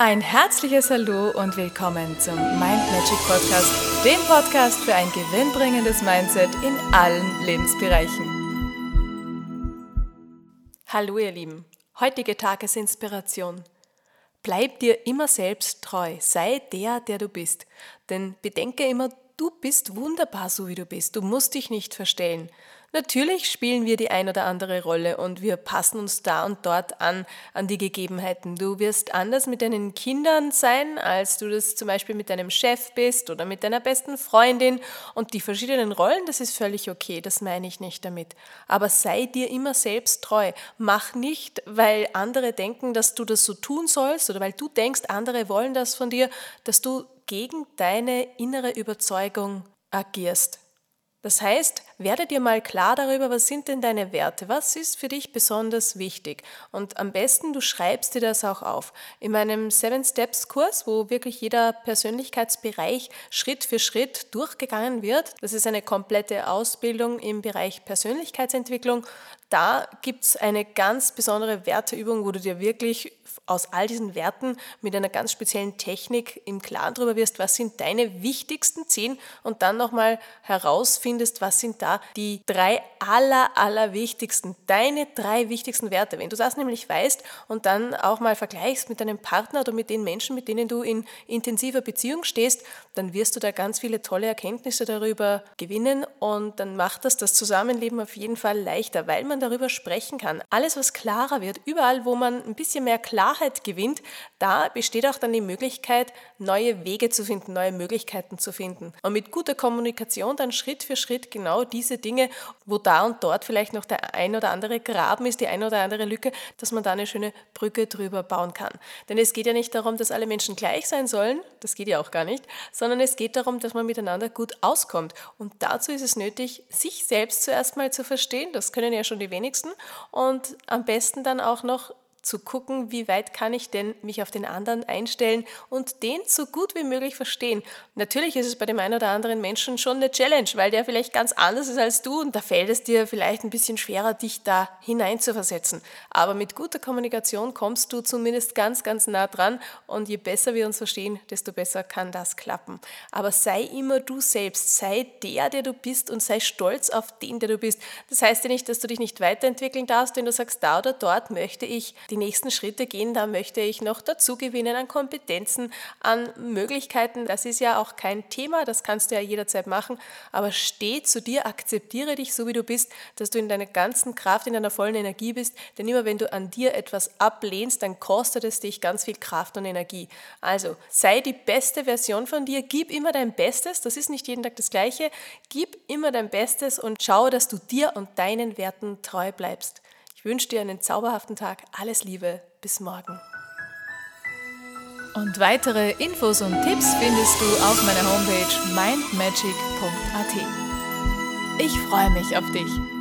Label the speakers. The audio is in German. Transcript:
Speaker 1: Ein herzliches Hallo und willkommen zum Mind Magic Podcast, dem Podcast für ein gewinnbringendes Mindset in allen Lebensbereichen. Hallo ihr Lieben, heutige Tagesinspiration. Bleib dir immer selbst treu, sei der, der du bist. Denn bedenke immer, du bist wunderbar so wie du bist, du musst dich nicht verstellen. Natürlich spielen wir die ein oder andere Rolle und wir passen uns da und dort an, an die Gegebenheiten. Du wirst anders mit deinen Kindern sein, als du das zum Beispiel mit deinem Chef bist oder mit deiner besten Freundin. Und die verschiedenen Rollen, das ist völlig okay, das meine ich nicht damit. Aber sei dir immer selbst treu. Mach nicht, weil andere denken, dass du das so tun sollst oder weil du denkst, andere wollen das von dir, dass du gegen deine innere Überzeugung agierst. Das heißt, werde dir mal klar darüber, was sind denn deine Werte, was ist für dich besonders wichtig. Und am besten, du schreibst dir das auch auf. In meinem Seven Steps Kurs, wo wirklich jeder Persönlichkeitsbereich Schritt für Schritt durchgegangen wird, das ist eine komplette Ausbildung im Bereich Persönlichkeitsentwicklung, da gibt es eine ganz besondere Werteübung, wo du dir wirklich aus all diesen Werten mit einer ganz speziellen Technik im Klaren darüber wirst, was sind deine wichtigsten zehn und dann nochmal herausfindest, was sind da die drei aller, aller wichtigsten, deine drei wichtigsten Werte. Wenn du das nämlich weißt und dann auch mal vergleichst mit deinem Partner oder mit den Menschen, mit denen du in intensiver Beziehung stehst, dann wirst du da ganz viele tolle Erkenntnisse darüber gewinnen und dann macht das das Zusammenleben auf jeden Fall leichter, weil man darüber sprechen kann. Alles, was klarer wird, überall, wo man ein bisschen mehr Klarheit Klarheit gewinnt, da besteht auch dann die Möglichkeit, neue Wege zu finden, neue Möglichkeiten zu finden. Und mit guter Kommunikation dann Schritt für Schritt genau diese Dinge, wo da und dort vielleicht noch der ein oder andere Graben ist, die ein oder andere Lücke, dass man da eine schöne Brücke drüber bauen kann. Denn es geht ja nicht darum, dass alle Menschen gleich sein sollen, das geht ja auch gar nicht, sondern es geht darum, dass man miteinander gut auskommt. Und dazu ist es nötig, sich selbst zuerst mal zu verstehen, das können ja schon die wenigsten, und am besten dann auch noch zu gucken, wie weit kann ich denn mich auf den anderen einstellen und den so gut wie möglich verstehen. Natürlich ist es bei dem einen oder anderen Menschen schon eine Challenge, weil der vielleicht ganz anders ist als du und da fällt es dir vielleicht ein bisschen schwerer, dich da hineinzuversetzen. Aber mit guter Kommunikation kommst du zumindest ganz, ganz nah dran und je besser wir uns verstehen, desto besser kann das klappen. Aber sei immer du selbst, sei der, der du bist und sei stolz auf den, der du bist. Das heißt ja nicht, dass du dich nicht weiterentwickeln darfst, wenn du sagst, da oder dort möchte ich die nächsten Schritte gehen, da möchte ich noch dazu gewinnen an Kompetenzen, an Möglichkeiten. Das ist ja auch kein Thema, das kannst du ja jederzeit machen, aber steh zu dir, akzeptiere dich so, wie du bist, dass du in deiner ganzen Kraft, in deiner vollen Energie bist, denn immer wenn du an dir etwas ablehnst, dann kostet es dich ganz viel Kraft und Energie. Also sei die beste Version von dir, gib immer dein Bestes, das ist nicht jeden Tag das gleiche, gib immer dein Bestes und schau, dass du dir und deinen Werten treu bleibst. Ich wünsche dir einen zauberhaften Tag. Alles Liebe. Bis morgen. Und weitere Infos und Tipps findest du auf meiner Homepage mindmagic.at. Ich freue mich auf dich.